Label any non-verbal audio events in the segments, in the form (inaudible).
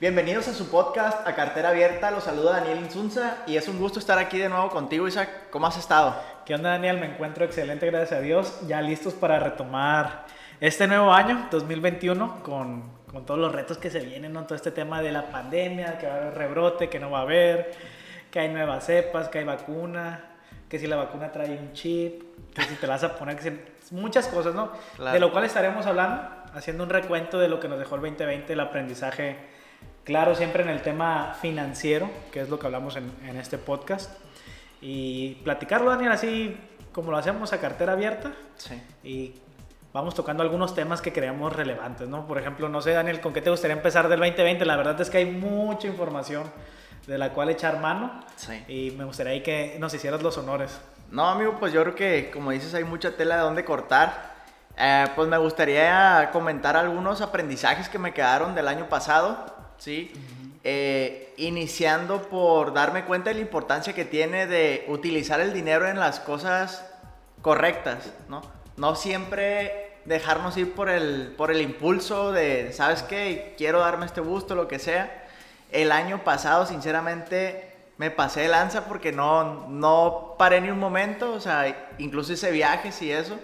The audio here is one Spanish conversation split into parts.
Bienvenidos a su podcast A Cartera Abierta. Los saluda Daniel Insunza y es un gusto estar aquí de nuevo contigo, Isaac. ¿Cómo has estado? ¿Qué onda, Daniel? Me encuentro excelente, gracias a Dios. Ya listos para retomar este nuevo año, 2021, con, con todos los retos que se vienen, ¿no? Todo este tema de la pandemia, que va a haber rebrote, que no va a haber, que hay nuevas cepas, que hay vacuna, que si la vacuna trae un chip, que si te la vas a poner, que muchas cosas, ¿no? Claro. De lo cual estaremos hablando, haciendo un recuento de lo que nos dejó el 2020, el aprendizaje Claro, siempre en el tema financiero, que es lo que hablamos en, en, este podcast. Y platicarlo, Daniel, así como lo hacemos a cartera abierta. Sí. Y vamos tocando algunos temas que creamos relevantes, ¿no? Por ejemplo, no sé, Daniel, ¿con qué te gustaría empezar del 2020? La verdad es que hay mucha información de la cual echar mano. Sí. Y me gustaría que nos hicieras los honores. No, amigo, pues yo creo que, como dices, hay mucha tela de dónde cortar. Eh, pues me gustaría comentar algunos aprendizajes que me quedaron del año pasado ¿sí? Uh -huh. eh, iniciando por darme cuenta de la importancia que tiene de utilizar el dinero en las cosas correctas, ¿no? No siempre dejarnos ir por el, por el impulso de, ¿sabes qué? Quiero darme este gusto, lo que sea. El año pasado, sinceramente, me pasé de lanza porque no, no paré ni un momento, o sea, incluso hice viajes y eso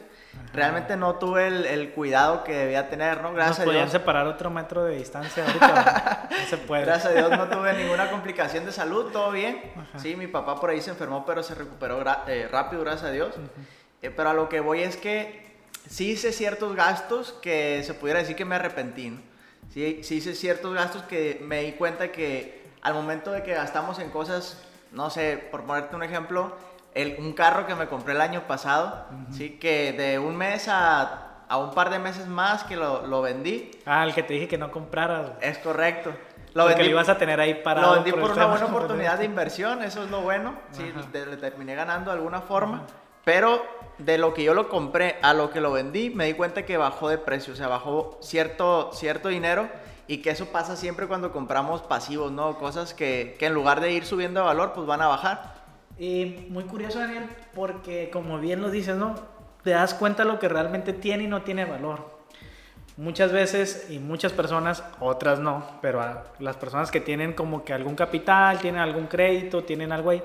realmente no tuve el, el, cuidado que debía tener, ¿no? Gracias Nos a Dios. separar otro metro de distancia ahorita, no se puede. Gracias a Dios no tuve ninguna complicación de salud, todo bien. Ajá. Sí, mi papá por ahí se enfermó, pero se recuperó eh, rápido, gracias a Dios. Eh, pero a lo que voy es que sí hice ciertos gastos que se pudiera decir que me arrepentí, ¿no? Sí, sí hice ciertos gastos que me di cuenta que al momento de que gastamos en cosas, no sé, por ponerte un ejemplo, el, un carro que me compré el año pasado, uh -huh. sí, que de un mes a, a, un par de meses más que lo, lo, vendí. Ah, el que te dije que no compraras. Es correcto. Lo Porque vendí, lo ibas a tener ahí parado. Lo vendí por, por una buena (laughs) oportunidad de inversión, eso es lo bueno. Sí, le, le terminé ganando de alguna forma. Pero de lo que yo lo compré a lo que lo vendí, me di cuenta que bajó de precio, o sea, bajó cierto, cierto dinero y que eso pasa siempre cuando compramos pasivos, ¿no? Cosas que, que en lugar de ir subiendo de valor, pues van a bajar. Y muy curioso, Daniel, porque como bien lo dices, ¿no? Te das cuenta lo que realmente tiene y no tiene valor. Muchas veces, y muchas personas, otras no, pero a las personas que tienen como que algún capital, tienen algún crédito, tienen algo ahí,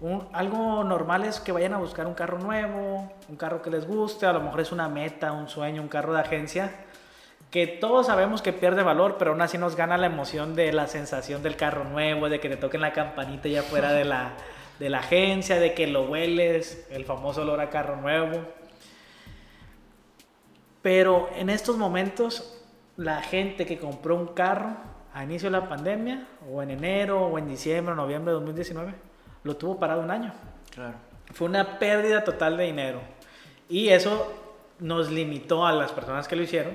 un, algo normal es que vayan a buscar un carro nuevo, un carro que les guste, a lo mejor es una meta, un sueño, un carro de agencia, que todos sabemos que pierde valor, pero aún así nos gana la emoción de la sensación del carro nuevo, de que te toquen la campanita ya fuera de la (laughs) de la agencia, de que lo hueles, el famoso olor a carro nuevo. Pero en estos momentos, la gente que compró un carro a inicio de la pandemia, o en enero, o en diciembre, o noviembre de 2019, lo tuvo parado un año. Claro. Fue una pérdida total de dinero. Y eso nos limitó a las personas que lo hicieron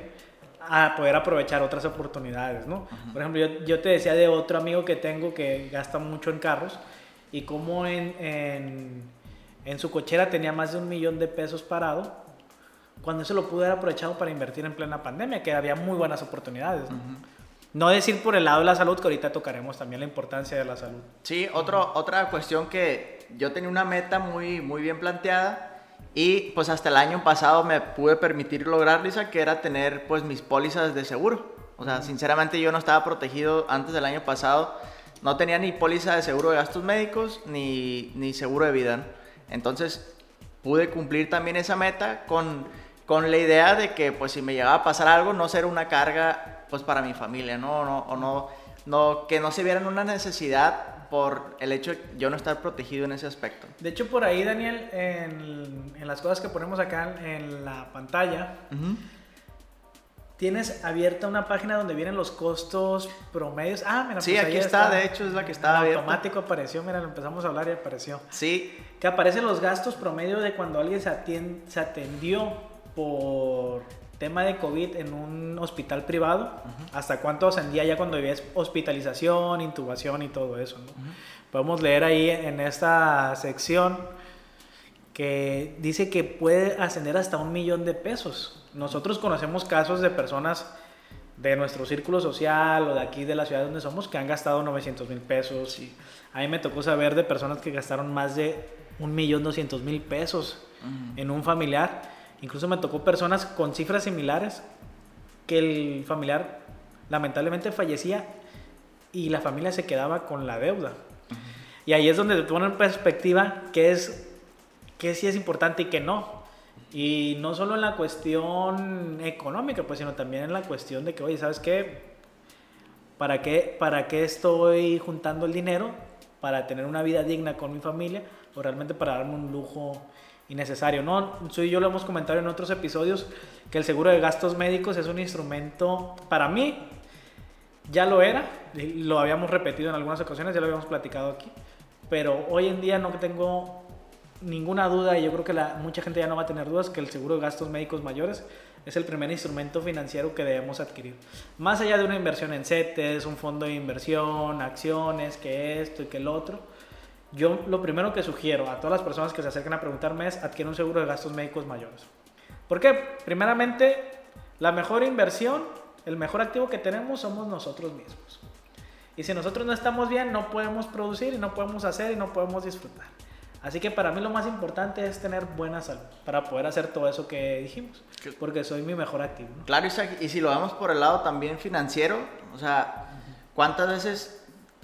a poder aprovechar otras oportunidades, ¿no? Por ejemplo, yo, yo te decía de otro amigo que tengo que gasta mucho en carros, y como en, en, en, su cochera tenía más de un millón de pesos parado, cuando eso lo pudo haber aprovechado para invertir en plena pandemia, que había muy buenas oportunidades. ¿no? Uh -huh. no decir por el lado de la salud, que ahorita tocaremos también la importancia de la salud. Sí, otro, uh -huh. otra cuestión que yo tenía una meta muy, muy bien planteada y pues hasta el año pasado me pude permitir lograr, Lisa, que era tener pues mis pólizas de seguro. O sea, uh -huh. sinceramente yo no estaba protegido antes del año pasado no tenía ni póliza de seguro de gastos médicos ni, ni seguro de vida. Entonces pude cumplir también esa meta con, con la idea de que pues si me llegaba a pasar algo no ser una carga pues para mi familia, ¿no? no o no, no, que no se vieran una necesidad por el hecho de yo no estar protegido en ese aspecto. De hecho, por ahí, Daniel, en, en las cosas que ponemos acá en la pantalla, uh -huh tienes abierta una página donde vienen los costos promedios. Ah, mira, sí, pues aquí está, está, de hecho es la que está abierta. automático apareció, mira, lo empezamos a hablar y apareció. Sí. Que aparecen los gastos promedio de cuando alguien se, atendió por tema de COVID en un hospital privado, uh -huh. hasta cuánto ascendía ya cuando había hospitalización, intubación y todo eso. ¿no? Uh -huh. Podemos leer ahí en esta sección que dice que puede ascender hasta un millón de pesos. Nosotros conocemos casos de personas de nuestro círculo social o de aquí de la ciudad donde somos que han gastado 900 mil pesos. Y a mí me tocó saber de personas que gastaron más de un millón doscientos mil pesos uh -huh. en un familiar. Incluso me tocó personas con cifras similares que el familiar lamentablemente fallecía y la familia se quedaba con la deuda. Y ahí es donde te pone en perspectiva qué es, qué sí es importante y qué no. Y no solo en la cuestión económica, pues, sino también en la cuestión de que, oye, ¿sabes qué? ¿Para qué, para qué estoy juntando el dinero? ¿Para tener una vida digna con mi familia? ¿O realmente para darme un lujo innecesario? No, tú y yo lo hemos comentado en otros episodios, que el seguro de gastos médicos es un instrumento, para mí, ya lo era, lo habíamos repetido en algunas ocasiones, ya lo habíamos platicado aquí, pero hoy en día no tengo ninguna duda y yo creo que la, mucha gente ya no va a tener dudas que el seguro de gastos médicos mayores es el primer instrumento financiero que debemos adquirir. Más allá de una inversión en CETES, un fondo de inversión, acciones, que esto y que el otro, yo lo primero que sugiero a todas las personas que se acerquen a preguntarme es adquirir un seguro de gastos médicos mayores. ¿Por qué? Primeramente, la mejor inversión, el mejor activo que tenemos somos nosotros mismos. Y si nosotros no estamos bien, no podemos producir y no podemos hacer y no podemos disfrutar. Así que para mí lo más importante es tener buena salud para poder hacer todo eso que dijimos, porque soy mi mejor activo. Claro, y si lo vemos por el lado también financiero, o sea, ¿cuántas veces,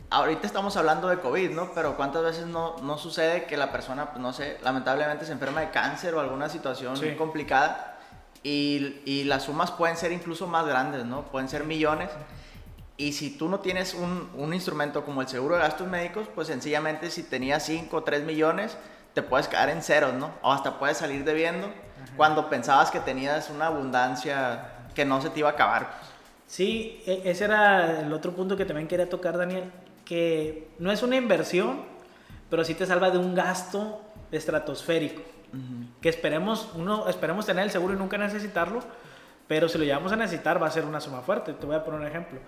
ahorita estamos hablando de COVID, ¿no? Pero ¿cuántas veces no, no sucede que la persona, pues no sé, lamentablemente se enferma de cáncer o alguna situación complicada y, y las sumas pueden ser incluso más grandes, ¿no? Pueden ser millones. Y si tú no tienes un, un, instrumento como el seguro de gastos médicos, pues sencillamente si tenías 5 o 3 millones, te puedes quedar en ceros, ¿no? O hasta puedes salir debiendo cuando pensabas que tenías una abundancia que no se te iba a acabar. Sí, e, ese era el otro punto que también quería tocar, Daniel, que no es una inversión, pero sí te salva de un gasto estratosférico. Que esperemos, uno, esperemos tener el seguro y nunca necesitarlo, pero si lo llevamos a necesitar va a ser una suma fuerte. Te voy a poner un ejemplo.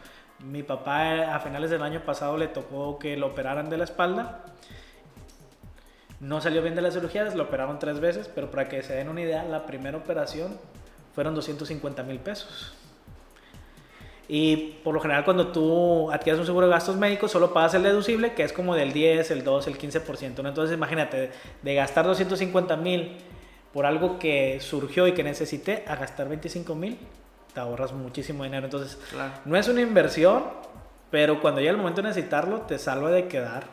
Mi papá a finales del año pasado le tocó que lo operaran de la espalda. No salió bien de la cirugía, lo operaron tres veces, pero para que se den una idea, la primera operación fueron 250 mil pesos. Y por lo general cuando tú adquieres un seguro de gastos médicos solo pagas el deducible, que es como del 10, el 2, el 15%. ¿no? Entonces imagínate, de gastar 250 mil por algo que surgió y que necesité, a gastar 25 mil, te ahorras muchísimo dinero. Entonces, no es una inversión, pero cuando llega el momento de necesitarlo, te salva de quedar,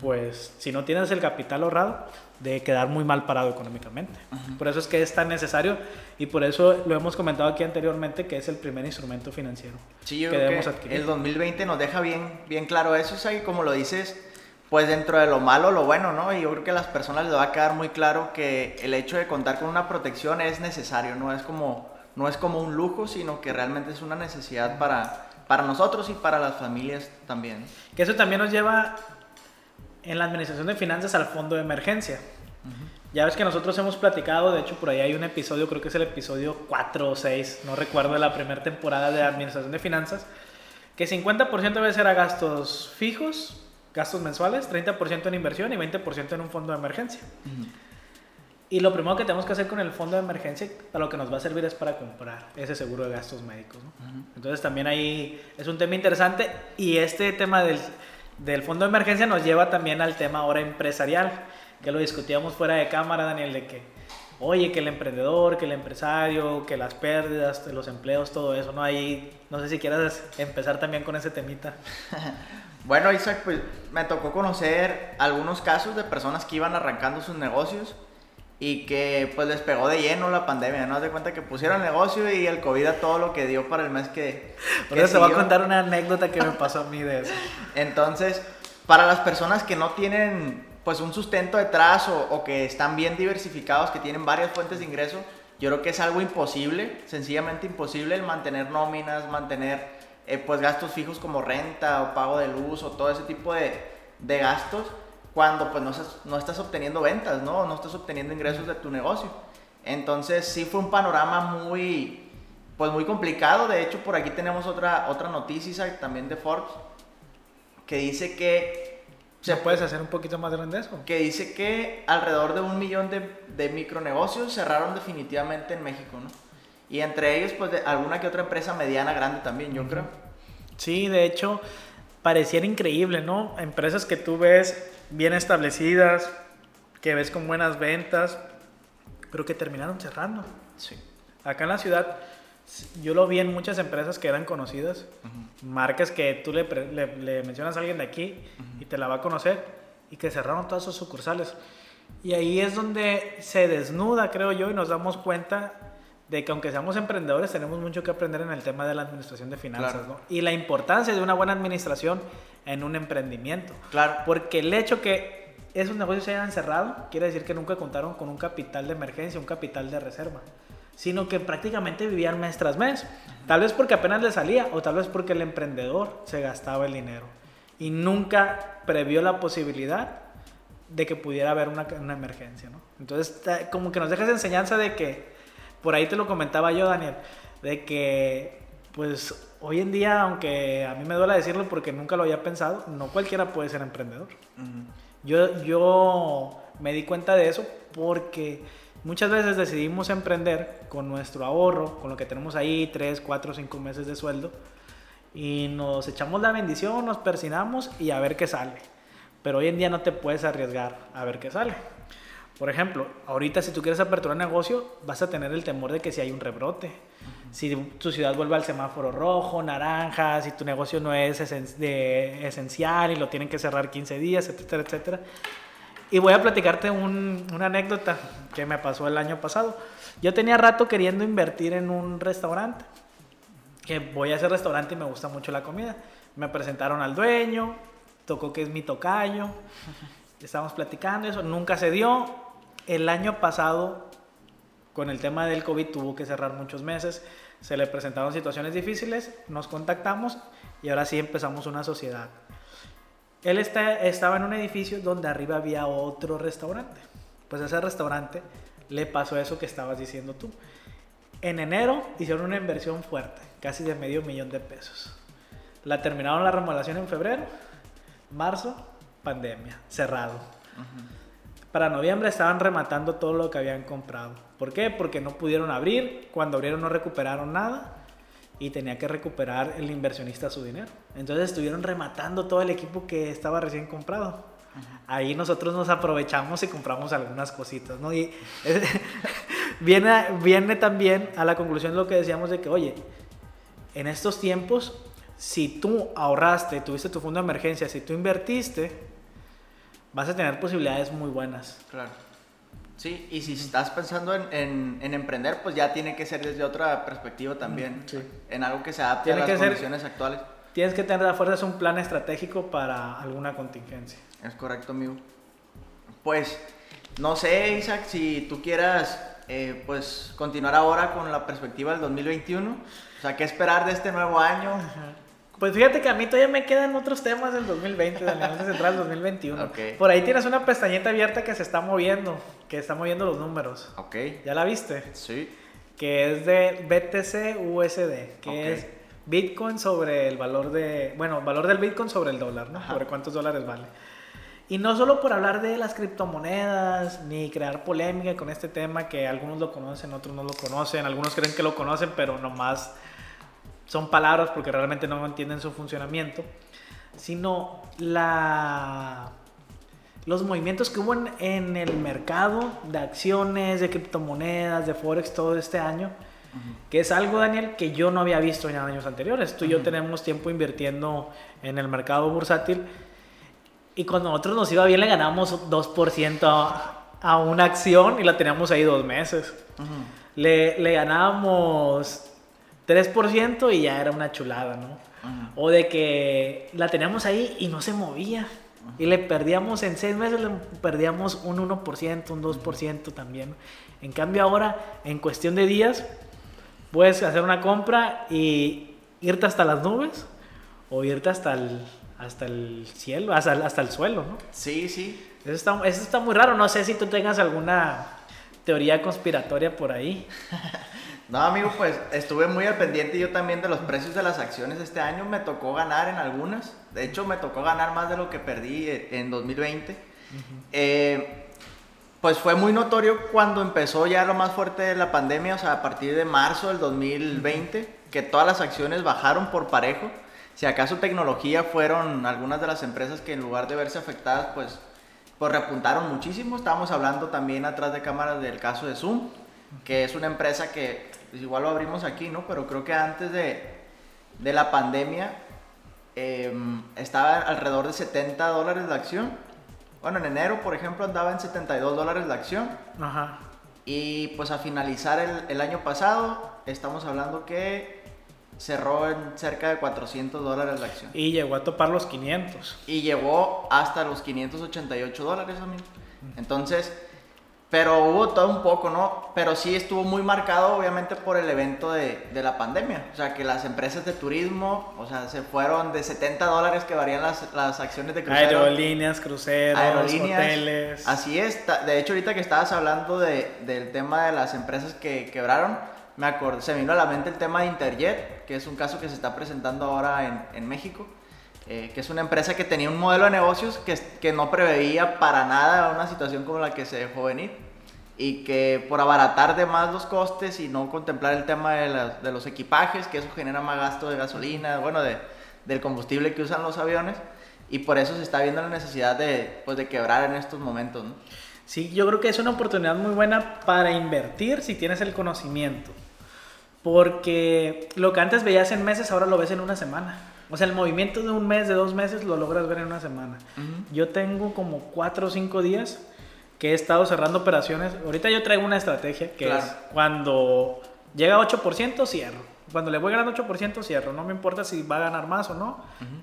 pues, si no tienes el capital ahorrado, de quedar muy mal parado económicamente. Por eso es que es tan necesario y por eso lo hemos comentado aquí anteriormente, que es el primer instrumento financiero que debemos adquirir. El 2020 nos deja bien, bien claro eso, y como lo dices, pues dentro de lo malo, lo bueno, ¿no? Y yo creo que a las personas les va a quedar muy claro que el hecho de contar con una protección es necesario, no es como no es como un lujo, sino que realmente es una necesidad para, para nosotros y para las familias también. Que eso también nos lleva en la administración de finanzas al fondo de emergencia. Ya ves que nosotros hemos platicado, de hecho por ahí hay un episodio, creo que es el episodio 4 o 6, no recuerdo, de la primera temporada de administración de finanzas, que 50% debe ser a gastos fijos, gastos mensuales, 30% en inversión y 20% en un fondo de emergencia. Y lo primero que tenemos que hacer con el fondo de emergencia, a lo que nos va a servir es para comprar ese seguro de gastos médicos. Entonces también ahí es un tema interesante y este tema del, del, fondo de emergencia nos lleva también al tema ahora empresarial, que lo discutíamos fuera de cámara, Daniel, de que, oye, que el emprendedor, que el empresario, que las pérdidas, los empleos, todo eso, ¿no? Ahí, no sé si quieras empezar también con ese temita. (laughs) bueno, Isaac, pues me tocó conocer algunos casos de personas que iban arrancando sus negocios y que pues les pegó de lleno la pandemia, ¿no? de cuenta que pusieron negocio y el COVID a todo lo que dio para el mes que... que se va a contar una anécdota que me pasó a mí de eso. (laughs) Entonces, para las personas que no tienen pues un sustento detrás o, o, que están bien diversificados, que tienen varias fuentes de ingreso, yo creo que es algo imposible, sencillamente imposible el mantener nóminas, mantener eh, pues gastos fijos como renta o pago de luz o todo ese tipo de, de gastos cuando pues no, no estás obteniendo ventas, ¿no? No estás obteniendo ingresos de tu negocio. Entonces sí fue un panorama muy, pues muy complicado. De hecho, por aquí tenemos otra, otra noticia también de Forbes que dice que... ¿Se puedes hacer un poquito más grande eso? Que dice que alrededor de un millón de, de micronegocios cerraron definitivamente en México, ¿no? Y entre ellos, pues alguna que otra empresa mediana, grande también, yo creo. Sí, de hecho, pareciera increíble, ¿no? Empresas que tú ves bien establecidas, que ves con buenas ventas, pero que terminaron cerrando. Sí. Acá en la ciudad yo lo vi en muchas empresas que eran conocidas, marcas que tú le, le, mencionas a alguien de aquí y te la va a conocer y que cerraron todas sus sucursales. Y ahí es donde se desnuda, creo yo, y nos damos cuenta de que aunque seamos emprendedores tenemos mucho que aprender en el tema de la administración de finanzas ¿no? y la importancia de una buena administración en un emprendimiento. Claro. Porque el hecho que esos negocios se hayan cerrado quiere decir que nunca contaron con un capital de emergencia, un capital de reserva, sino que prácticamente vivían mes tras mes. Tal vez porque apenas le salía o tal vez porque el emprendedor se gastaba el dinero y nunca previó la posibilidad de que pudiera haber una, una emergencia. ¿no? Entonces, como que nos deja esa enseñanza de que por ahí te lo comentaba yo, Daniel, de que pues hoy en día, aunque a mí me duele decirlo porque nunca lo había pensado, no cualquiera puede ser emprendedor. yo, yo me di cuenta de eso porque muchas veces decidimos emprender con nuestro ahorro, con lo que tenemos ahí, 3, 4, 5 meses de sueldo, y nos echamos la bendición, nos persinamos y a ver qué sale. Pero hoy en día no te puedes arriesgar a ver qué sale. Por ejemplo, ahorita si tú quieres aperturar un negocio, vas a tener el temor de que si hay un rebrote. Si tu ciudad vuelve al semáforo rojo, naranja, si tu negocio no es de esencial y lo tienen que cerrar 15 días, etcétera, etcétera. Y voy a platicarte una anécdota que me pasó el año pasado. Yo tenía rato queriendo invertir en un restaurante. Que voy a hacer restaurante y me gusta mucho la comida. Me presentaron al dueño, tocó que es mi tocayo. Estábamos platicando eso, nunca se dio el año pasado, con el tema del COVID, tuvo que cerrar muchos meses, se le presentaron situaciones difíciles, nos contactamos y ahora sí empezamos una sociedad. Él está, estaba en un edificio donde arriba había otro restaurante. Pues ese restaurante le pasó eso que estabas diciendo tú. En enero hicieron una inversión fuerte, casi de medio millón de pesos. La terminaron la remodelación en febrero, marzo, pandemia, cerrado. Para noviembre estaban rematando todo lo que habían comprado. ¿Por qué? Porque no pudieron abrir, cuando abrieron no recuperaron nada y tenía que recuperar el inversionista su dinero. Entonces estuvieron rematando todo el equipo que estaba recién comprado. Ahí nosotros nos aprovechamos y compramos algunas cositas, ¿no? Y (laughs) viene, viene también a la conclusión lo que decíamos de que, oye, en estos tiempos, si tú ahorraste, tuviste tu fondo de emergencia, si tú invertiste, vas a tener posibilidades muy buenas. Claro. Sí, y si estás pensando en, emprender, pues ya tiene que ser desde otra perspectiva también. Sí. En algo que se adapte a las condiciones actuales. Tienes que tener a fuerzas un plan estratégico para alguna contingencia. Es correcto, amigo. Pues, no sé, Isaac, si tú quieras, eh, pues, continuar ahora con la perspectiva del 2021. O sea, ¿qué esperar de este nuevo año? Ajá. Pues fíjate que a mí todavía me quedan otros temas del 2020, del negocio central 2021. Por ahí tienes una pestañita abierta que se está moviendo, que está moviendo los números. Ok. ¿Ya la viste? Sí. Que es de BTC USD, que es Bitcoin sobre el valor de, bueno, valor del Bitcoin sobre el dólar, ¿no? Sobre cuántos dólares vale. Y no solo por hablar de las criptomonedas, ni crear polémica con este tema, que algunos lo conocen, otros no lo conocen, algunos creen que lo conocen, pero nomás son palabras porque realmente no entienden su funcionamiento, sino la, los movimientos que hubo en, el mercado de acciones, de criptomonedas, de Forex todo este año, que es algo, Daniel, que yo no había visto en años anteriores. Tú y yo tenemos tiempo invirtiendo en el mercado bursátil y cuando nosotros nos iba bien le ganamos 2% a, a, una acción y la teníamos ahí dos meses. le, le ganábamos 3% y ya era una chulada, ¿no? O de que la teníamos ahí y no se movía. Y le perdíamos en seis meses, le perdíamos un 1%, un 2% también. En cambio ahora, en cuestión de días, puedes hacer una compra y irte hasta las nubes o irte hasta el, hasta el cielo, hasta, hasta el suelo, ¿no? Sí, sí. Eso está, eso está muy raro. No sé si tú tengas alguna teoría conspiratoria por ahí. (laughs) No, amigo, pues estuve muy al pendiente yo también de los precios de las acciones este año. Me tocó ganar en algunas. De hecho, me tocó ganar más de lo que perdí eh, en 2020. Eh, pues fue muy notorio cuando empezó ya lo más fuerte de la pandemia, o sea, a partir de marzo del 2020, que todas las acciones bajaron por parejo. Si acaso tecnología fueron algunas de las empresas que en lugar de verse afectadas, pues, pues repuntaron muchísimo. Estábamos hablando también atrás de cámaras del caso de Zoom que es una empresa que pues, igual lo abrimos aquí, ¿no? Pero creo que antes de, de la pandemia em, estaba alrededor de 70 dólares la acción. Bueno, en enero, por ejemplo, andaba en 72 dólares la acción. Ajá. Y pues a finalizar el, el año pasado, estamos hablando que cerró en cerca de 400 dólares la acción. Y llegó a topar los 500. Y llegó hasta los 588 dólares, amigo. Entonces, pero hubo todo un poco, ¿no? Pero sí estuvo muy marcado, obviamente, por el evento de, de la pandemia. O sea, que las empresas de turismo, o sea, se fueron de 70 dólares que varían las, las acciones de crucero. Aerolíneas, cruceros, Aerolíneas. hoteles. Así es. De hecho, ahorita que estabas hablando de, del tema de las empresas que quebraron, me acordé, se me vino a la mente el tema de Interjet, que es un caso que se está presentando ahora en, en México, eh, que es una empresa que tenía un modelo de negocios que, que no preveía para nada una situación como la que se dejó venir y que por abaratar de más los costes y no contemplar el tema de, las- de los equipajes, que eso genera más gasto de gasolina, bueno, de, del combustible que usan los aviones, y por eso se está viendo la necesidad de, pues, de quebrar en estos momentos, ¿no? Sí, yo creo que es una oportunidad muy buena para invertir si tienes el conocimiento. Porque lo que antes veías en meses, ahora lo ves en una semana. O sea, el movimiento de un mes, de dos meses, lo logras ver en una semana. Yo tengo como cuatro o cinco días que he estado cerrando operaciones. Ahorita yo traigo una estrategia que Claro. es cuando llega a 8%, cierro. Cuando le voy ganando 8%, cierro. No me importa si va a ganar más o no.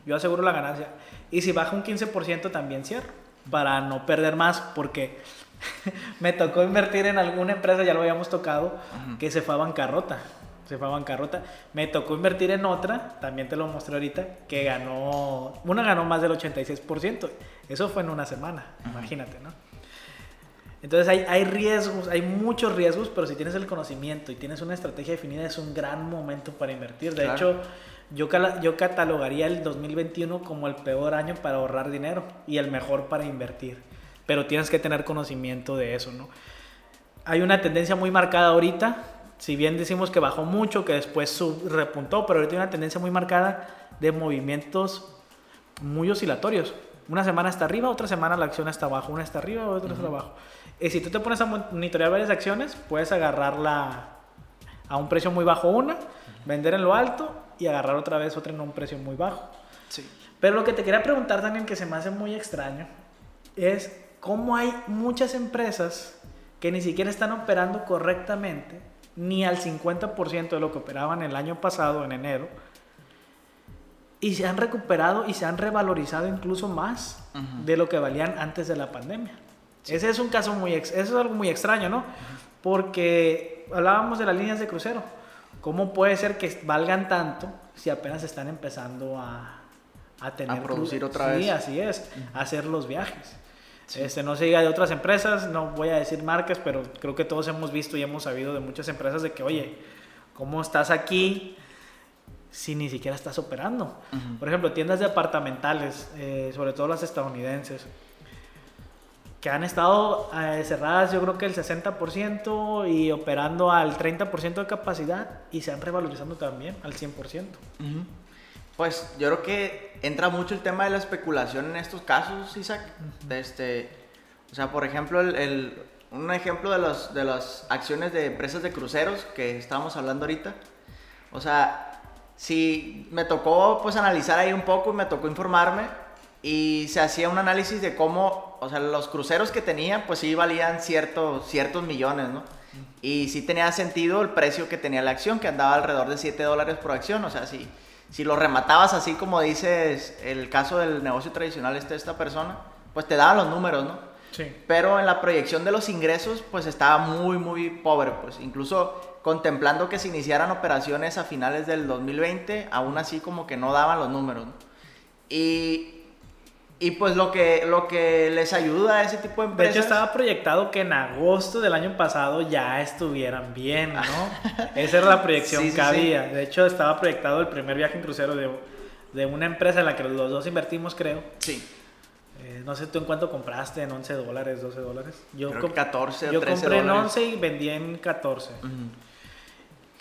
Yo aseguro la ganancia. Y si baja un 15%, también cierro. Para no perder más, porque (laughs) me tocó invertir en alguna empresa, ya lo habíamos tocado, que se fue a bancarrota. Se fue a bancarrota. Me tocó invertir en otra, también te lo mostré ahorita, que ganó, una ganó más del 86%. Eso fue en una semana, imagínate, ¿no? Entonces hay, hay riesgos, hay muchos riesgos, pero si tienes el conocimiento y tienes una estrategia definida, es un gran momento para invertir. De Claro. hecho, yo, yo catalogaría el 2021 como el peor año para ahorrar dinero y el mejor para invertir. Pero tienes que tener conocimiento de eso, ¿no? Hay una tendencia muy marcada ahorita, si bien decimos que bajó mucho, que después sub- repuntó, pero ahorita hay una tendencia muy marcada de movimientos muy oscilatorios. Una semana está arriba, otra semana la acción está abajo, una está arriba, otra está abajo. Y si tú te pones a monitorear varias acciones, puedes agarrarla a un precio muy bajo una, vender en lo alto y agarrar otra vez otra en un precio muy bajo. Sí. Pero lo que te quería preguntar también, que se me hace muy extraño, es cómo hay muchas empresas que ni siquiera están operando correctamente, ni al 50% de lo que operaban el año pasado, en enero, y se han recuperado y se han revalorizado incluso más Ujú. de lo que valían antes de la pandemia. Ese es un caso muy, ex- eso es algo muy extraño, ¿no? Porque hablábamos de las líneas de crucero. ¿Cómo puede ser que valgan tanto si apenas están empezando a, a tener... A producir otra Sí, vez. así es, a hacer los viajes. Este, no se diga de otras empresas, no voy a decir marcas, pero creo que todos hemos visto y hemos sabido de muchas empresas de que, oye, ¿cómo estás aquí si ni siquiera estás operando? Ujú. Por ejemplo, tiendas departamentales, eh, sobre todo las estadounidenses, que han estado eh, cerradas yo creo que el 60% y operando al 30% de capacidad y se han revalorizando también al 100%. Ujú. Pues yo creo que entra mucho el tema de la especulación en estos casos, Isaac. Este, o sea, por ejemplo, el, el- un ejemplo de, los, de las acciones de empresas de cruceros que estábamos hablando ahorita. O sea, si me tocó pues analizar ahí un poco y me tocó informarme y se hacía un análisis de cómo, o sea, los cruceros que tenían pues sí valían ciertos, ciertos millones, ¿no? Y sí tenía sentido el precio que tenía la acción, que andaba alrededor de 7 dólares por acción. O sea, si, si lo rematabas así como dices el caso del negocio tradicional este de esta persona, pues te daban los números, ¿no? Sí. Pero en la proyección de los ingresos, pues estaba muy, muy pobre. Pues incluso contemplando que se iniciaran operaciones a finales del 2020, aún así como que no daban los números. ¿no? Y, y pues lo que, lo que les ayuda a ese tipo de De empresas... hecho, estaba proyectado que en agosto del año pasado ya estuvieran bien, ¿no? (laughs) Esa era la proyección Sí, que sí. había. De hecho, estaba proyectado el primer viaje en crucero de, de una empresa en la que los dos invertimos, creo. Sí, Eh, no sé tú en cuánto compraste, en 11 dólares, 12 dólares. Yo, creo com- que 14 o yo 13 compré en dólares. 11 y vendí en 14. Ujú.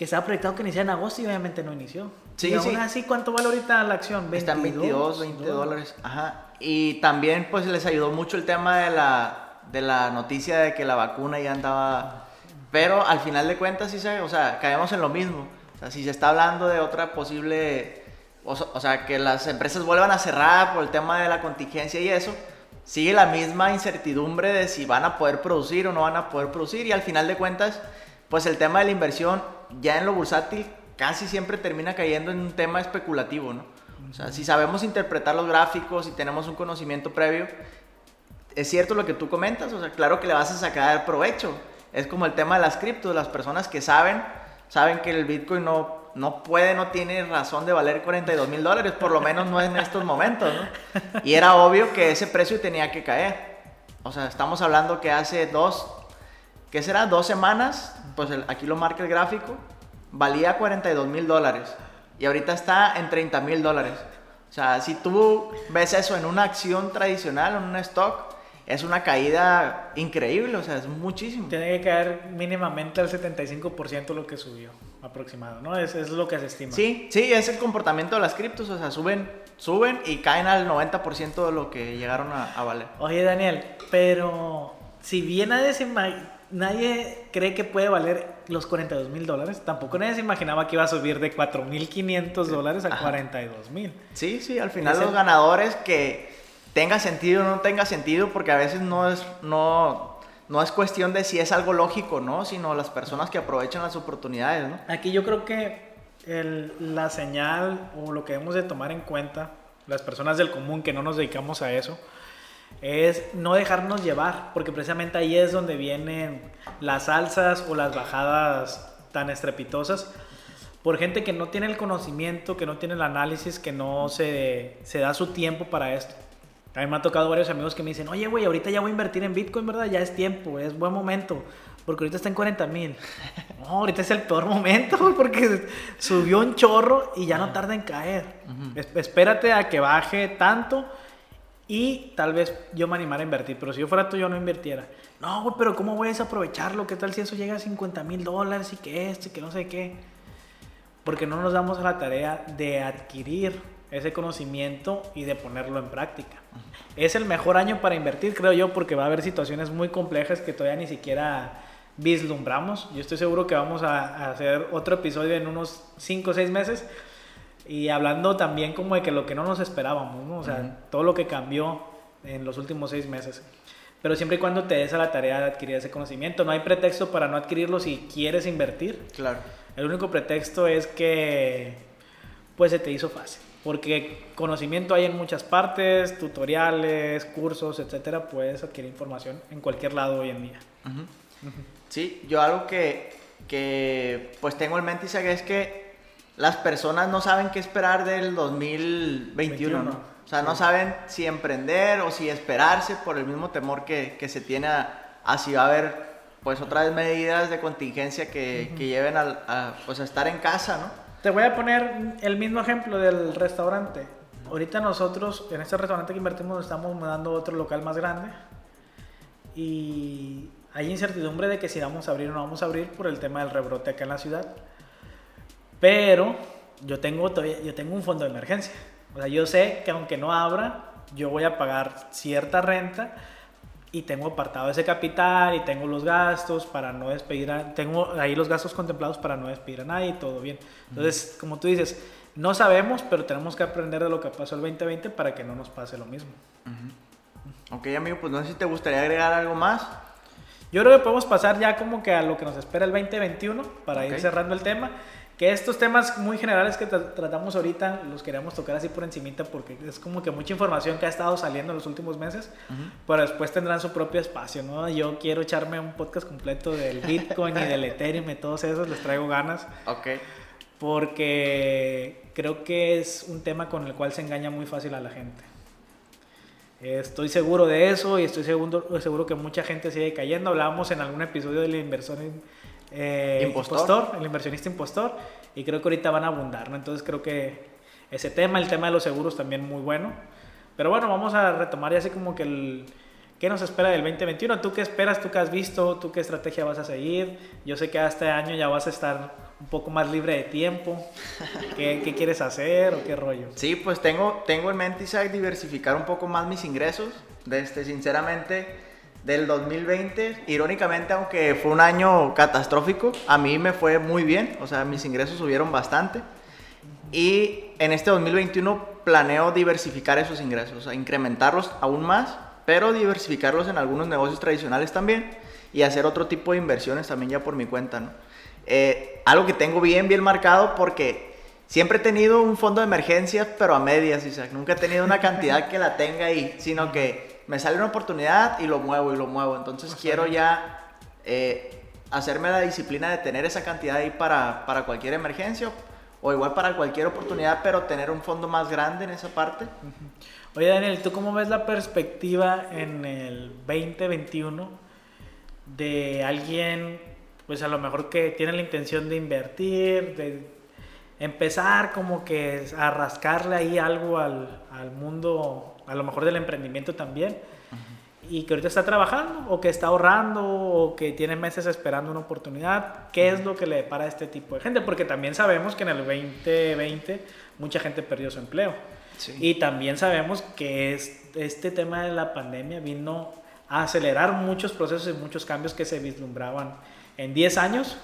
Que estaba proyectado que iniciara en agosto y obviamente no inició. Sí, y aún sí. así, ¿cuánto vale ahorita la acción? Están 22, 20 dólares. Ajá. Y también pues les ayudó mucho el tema de la, de la noticia de que la vacuna ya andaba Pero al final de cuentas, sí se, o sea, caemos en lo mismo. O sea, si se está hablando de otra posible, o, o sea, que las empresas vuelvan a cerrar por el tema de la contingencia y eso, sigue la misma incertidumbre de si van a poder producir o no van a poder producir y al final de cuentas, pues el tema de la inversión ya en lo bursátil casi siempre termina cayendo en un tema especulativo, ¿no? O sea, si sabemos interpretar los gráficos y tenemos un conocimiento previo, es cierto lo que tú comentas, o sea, claro que le vas a sacar provecho. Es como el tema de las criptos, las personas que saben, saben que el Bitcoin no, no puede, no tiene razón de valer 42 mil dólares, por lo menos no en estos momentos, ¿no? Y era obvio que ese precio tenía que caer. O sea, estamos hablando que hace dos, ¿qué será? Dos semanas, pues aquí lo marca el gráfico, valía 42 mil dólares y ahorita está en 30 mil dólares. O sea, si tú ves eso en una acción tradicional, en un stock, es una caída increíble, o sea, es muchísimo. Tiene que caer mínimamente al 75% lo que subió, aproximado, ¿no? Es, es lo que se estima. Sí, sí, es el comportamiento de las criptos, o sea, suben, suben y caen al 90% de lo que llegaron a, a, valer. Oye, Daniel, pero si bien nadie, se nadie cree que puede valer los 42 mil dólares, tampoco nadie se imaginaba que iba a subir de 4.500 dólares a 42 mil. Sí, sí, al final los ganadores que tenga sentido o no tenga sentido, porque a veces no es, no, no es cuestión de si es algo lógico, ¿no? Sino las personas que aprovechan las oportunidades, ¿no? Aquí yo creo que el, la señal o lo que debemos de tomar en cuenta, las personas del común que no nos dedicamos a eso, es no dejarnos llevar, porque precisamente ahí es donde vienen las alzas o las bajadas tan estrepitosas por gente que no tiene el conocimiento, que no tiene el análisis, que no se, se da su tiempo para esto. A mí me ha tocado varios amigos que me dicen, oye, güey, ahorita ya voy a invertir en Bitcoin, ¿verdad? Ya es tiempo, es buen momento, porque ahorita está en 40 mil. (laughs) No, ahorita es el peor momento, porque subió un chorro y ya no tarda en caer. Espérate a que baje tanto y tal vez yo me animara a invertir, pero si yo fuera tú, yo no invirtiera. No, güey, pero ¿cómo voy a aprovecharlo? ¿Qué tal si eso llega a 50 mil dólares y que esto que no sé qué? Porque no nos damos a la tarea de adquirir ese conocimiento y de ponerlo en práctica. Es el mejor año para invertir, creo yo, porque va a haber situaciones muy complejas que todavía ni siquiera vislumbramos. Yo estoy seguro que vamos a, hacer otro episodio en unos 5 o 6 meses y hablando también como de que lo que no nos esperábamos, ¿no? o sea, todo lo que cambió en los últimos 6 meses. Pero siempre y cuando te des a la tarea de adquirir ese conocimiento, no hay pretexto para no adquirirlo si quieres invertir. Claro. El único pretexto es que pues se te hizo fácil porque conocimiento hay en muchas partes, tutoriales, cursos, etcétera, puedes adquirir información en cualquier lado hoy en día. Sí, yo algo que, que pues tengo en mente es que las personas no saben qué esperar del 2021, ¿no? O sea, no saben si emprender o si esperarse por el mismo temor que, que se tiene a, si va a haber pues otras medidas de contingencia que, que lleven a, a, pues, a estar en casa, ¿no? Te voy a poner el mismo ejemplo del restaurante. Ahorita nosotros, en este restaurante que invertimos, estamos mudando a otro local más grande. Y hay incertidumbre de que si vamos a abrir o no vamos a abrir por el tema del rebrote acá en la ciudad. Pero yo tengo, todavía, yo tengo un fondo de emergencia. O sea, yo sé que aunque no abra, yo voy a pagar cierta renta y tengo apartado ese capital y tengo los gastos para no despedir a, tengo ahí los gastos contemplados para no despedir a nadie y todo bien. Entonces, como tú dices, no sabemos, pero tenemos que aprender de lo que pasó el 2020 para que no nos pase lo mismo. Ok, amigo, pues no sé si te gustaría agregar algo más. Yo creo que podemos pasar ya como que a lo que nos espera el 2021 para ir cerrando el tema que estos temas muy generales que tratamos ahorita los queríamos tocar así por encimita porque es como que mucha información que ha estado saliendo en los últimos meses, pero después tendrán su propio espacio, ¿no? Yo quiero echarme un podcast completo del Bitcoin y del Ethereum y todos esos, les traigo ganas. Ok. Porque creo que es un tema con el cual se engaña muy fácil a la gente. Estoy seguro de eso y estoy seguro, seguro que mucha gente sigue cayendo. Hablábamos en algún episodio de la inversión en eh, impostor. el inversionista impostor, y creo que ahorita van a abundar, ¿no? Entonces creo que ese tema, el tema de los seguros también muy bueno. Pero bueno, vamos a retomar ya así como que el... ¿Qué nos espera del 2021? ¿Tú qué esperas? ¿Tú qué has visto? ¿Tú qué estrategia vas a seguir? Yo sé que este año ya vas a estar un poco más libre de tiempo. ¿Qué, qué quieres hacer o qué rollo? Sí, pues tengo, tengo en mente, Isaac, diversificar un poco más mis ingresos. Desde, sinceramente, del 2020, irónicamente, aunque fue un año catastrófico, a mí me fue muy bien, o sea, mis ingresos subieron bastante. Y en este 2021 planeo diversificar esos ingresos, o sea, incrementarlos aún más, pero diversificarlos en algunos negocios tradicionales también y hacer otro tipo de inversiones también ya por mi cuenta, ¿no? Eh, algo que tengo bien, bien marcado porque siempre he tenido un fondo de emergencia, pero a medias, Isaac. Nunca he tenido una cantidad que la tenga ahí, sino que me sale una oportunidad y lo muevo y lo muevo. Entonces quiero ya eh, hacerme la disciplina de tener esa cantidad ahí para, para cualquier emergencia o igual para cualquier oportunidad, pero tener un fondo más grande en esa parte. Oye, Daniel, ¿tú cómo ves la perspectiva en el 2021 de alguien, pues a lo mejor que tiene la intención de invertir, de empezar como que a rascarle ahí algo al, al mundo, a lo mejor del emprendimiento también? y que ahorita está trabajando o que está ahorrando o que tiene meses esperando una oportunidad, ¿qué es lo que le depara a este tipo de gente? Porque también sabemos que en el 2020 mucha gente perdió su empleo. Y también sabemos que este tema de la pandemia vino a acelerar muchos procesos y muchos cambios que se vislumbraban en 10 años.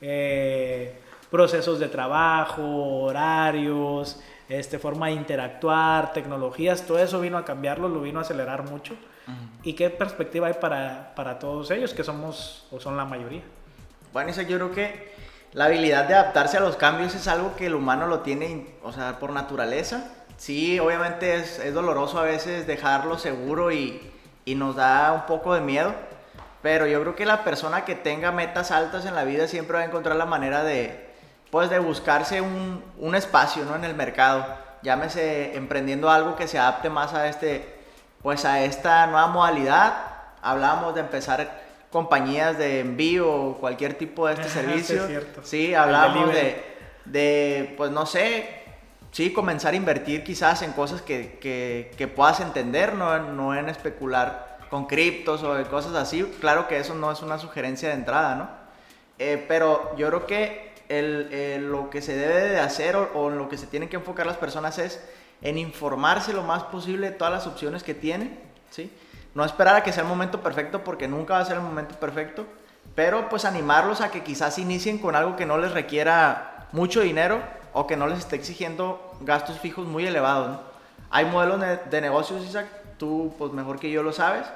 Eh, procesos de trabajo, horarios, este, forma de interactuar, tecnologías, todo eso vino a cambiarlo, lo vino a acelerar mucho. ¿Y qué perspectiva hay para, para, todos ellos, que somos o son la mayoría? Bueno, yo creo que la habilidad de adaptarse a los cambios es algo que el humano lo tiene, o sea, por naturaleza. Sí, obviamente es, es doloroso a veces dejarlo seguro y, y nos da un poco de miedo, pero yo creo que la persona que tenga metas altas en la vida siempre va a encontrar la manera de, pues de buscarse un, un, espacio ¿no? en el mercado. Llámese emprendiendo algo que se adapte más a, este, pues a esta nueva modalidad. Hablábamos de empezar compañías de envío o cualquier tipo de este servicio. Sí, hablábamos de, de, pues no sé, sí, comenzar a invertir quizás en cosas que, que, que puedas entender, no, no en especular con criptos o cosas así. Claro que eso no es una sugerencia de entrada, ¿no? Eh, pero yo creo que el, lo que se debe de hacer o, en lo que se tienen que enfocar las personas es en informarse lo más posible de todas las opciones que tienen, ¿sí? No esperar a que sea el momento perfecto porque nunca va a ser el momento perfecto, pero pues animarlos a que quizás inicien con algo que no les requiera mucho dinero o que no les esté exigiendo gastos fijos muy elevados. Hay modelos de, negocios, Isaac, tú pues mejor que yo lo sabes.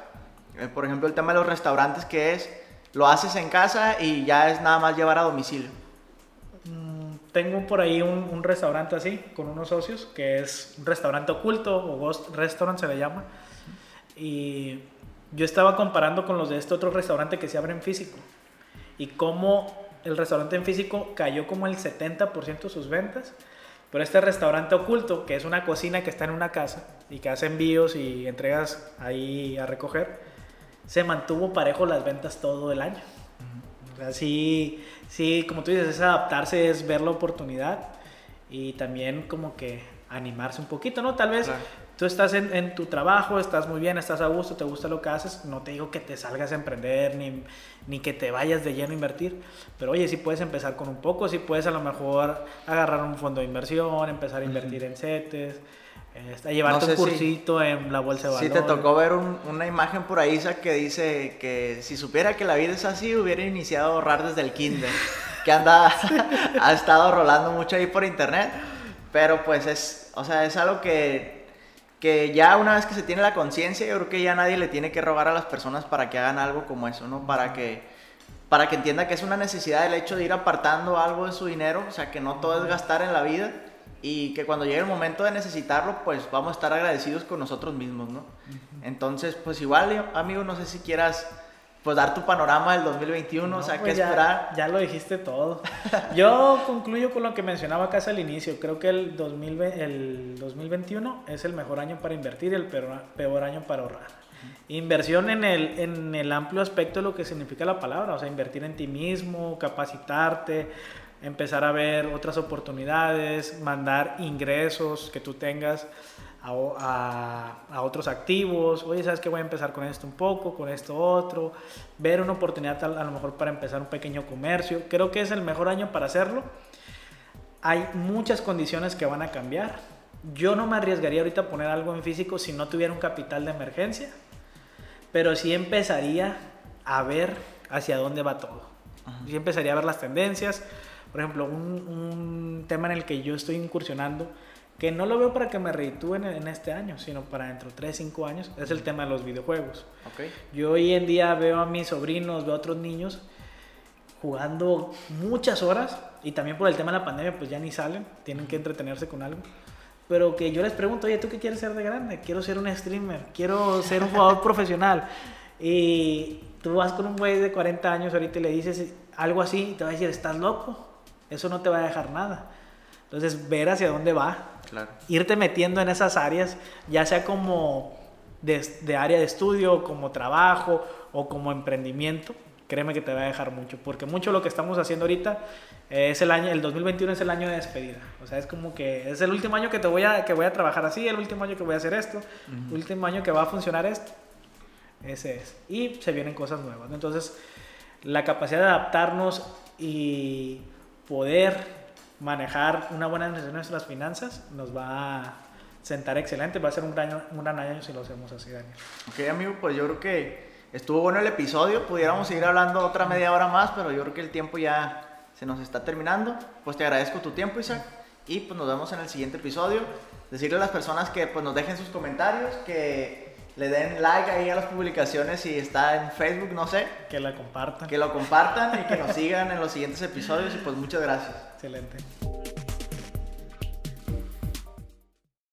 Eh, por ejemplo, el tema de los restaurantes que es, lo haces en casa y ya es nada más llevar a domicilio tengo por ahí un, restaurante así, con unos socios, que es un restaurante oculto o ghost restaurant se le llama. Y yo estaba comparando con los de este otro restaurante que se abre en físico. Y cómo el restaurante en físico cayó como el 70% de sus ventas. Pero este restaurante oculto, que es una cocina que está en una casa y que hace envíos y entregas ahí a recoger, se mantuvo parejo las ventas todo el año. Así sí, como tú dices, es adaptarse, es ver la oportunidad y también como que animarse un poquito, ¿no? Tal vez tú estás en, tu trabajo, estás muy bien, estás a gusto, te gusta lo que haces, no te digo que te salgas a emprender ni, ni que te vayas de lleno a invertir, pero oye, sí puedes empezar con un poco, sí puedes a lo mejor agarrar un fondo de inversión, empezar a invertir en CETES, a llevarte un cursito en la bolsa de valores. Sí, te tocó ver una imagen por ahí, que dice que si supiera que la vida es así, hubiera iniciado a ahorrar desde el kinder. (laughs) que anda, (laughs) ha estado rolando mucho ahí por internet. Pero pues es, o sea, es algo que, que ya una vez que se tiene la conciencia, yo creo que ya nadie le tiene que rogar a las personas para que hagan algo como eso, ¿no? Para que, para que entienda que es una necesidad el hecho de ir apartando algo de su dinero, o sea, que no todo es gastar en la vida y que cuando llegue el momento de necesitarlo, pues vamos a estar agradecidos con nosotros mismos, ¿no? Entonces, pues igual, amigo, no sé si quieras pues dar tu panorama del 2021, o sea, qué pues esperar. Ya lo dijiste todo. (laughs) Yo concluyo con lo que mencionaba casi al inicio. Creo que el, 2020, el 2021 es el mejor año para invertir y el peor, peor año para ahorrar. Inversión en el, en el amplio aspecto de lo que significa la palabra, o sea, invertir en ti mismo, capacitarte, empezar a ver otras oportunidades, mandar ingresos que tú tengas a, a, otros activos. Oye, ¿sabes que Voy a empezar con esto un poco, con esto otro. Ver una oportunidad a, a lo mejor para empezar un pequeño comercio. Creo que es el mejor año para hacerlo. Hay muchas condiciones que van a cambiar. Yo no me arriesgaría ahorita a poner algo en físico si no tuviera un capital de emergencia. pero sí empezaría a ver hacia dónde va todo. Sí empezaría a ver las tendencias. Por ejemplo, un, un tema en el que yo estoy incursionando, que no lo veo para que me reitúen en, este año, sino para dentro de 3, 5 años, es el tema de los videojuegos. Okay. Yo hoy en día veo a mis sobrinos, veo a otros niños jugando muchas horas y también por el tema de la pandemia pues ya ni salen, tienen que entretenerse con algo. Pero que yo les pregunto, oye, ¿tú qué quieres ser de grande? Quiero ser un streamer, quiero ser un jugador (laughs) profesional. Y tú vas con un güey de 40 años ahorita y le dices algo así y te va a decir, estás loco, eso no te va a dejar nada. Entonces, ver hacia dónde va, claro. irte metiendo en esas áreas, ya sea como de, de área de estudio, como trabajo o como emprendimiento, créeme que te va a dejar mucho, porque mucho lo que estamos haciendo ahorita es el año, el 2021 es el año de despedida, o sea, es como que es el último año que te voy a, que voy a trabajar así, el último año que voy a hacer esto, el último año que va a funcionar esto, ese es, y se vienen cosas nuevas, entonces la capacidad de adaptarnos y poder manejar una buena administración de nuestras finanzas nos va a sentar excelente, va a ser un gran, un gran año si lo hacemos así, Daniel. Ok, amigo, pues yo creo que Estuvo bueno el episodio, pudiéramos seguir hablando otra media hora más, pero yo creo que el tiempo ya se nos está terminando. Pues te agradezco tu tiempo, Isaac, y pues nos vemos en el siguiente episodio. Decirle a las personas que pues nos dejen sus comentarios, que le den like ahí a las publicaciones si está en Facebook, no sé. Que la compartan. Que lo compartan y que nos sigan en los siguientes episodios y pues muchas gracias. Excelente.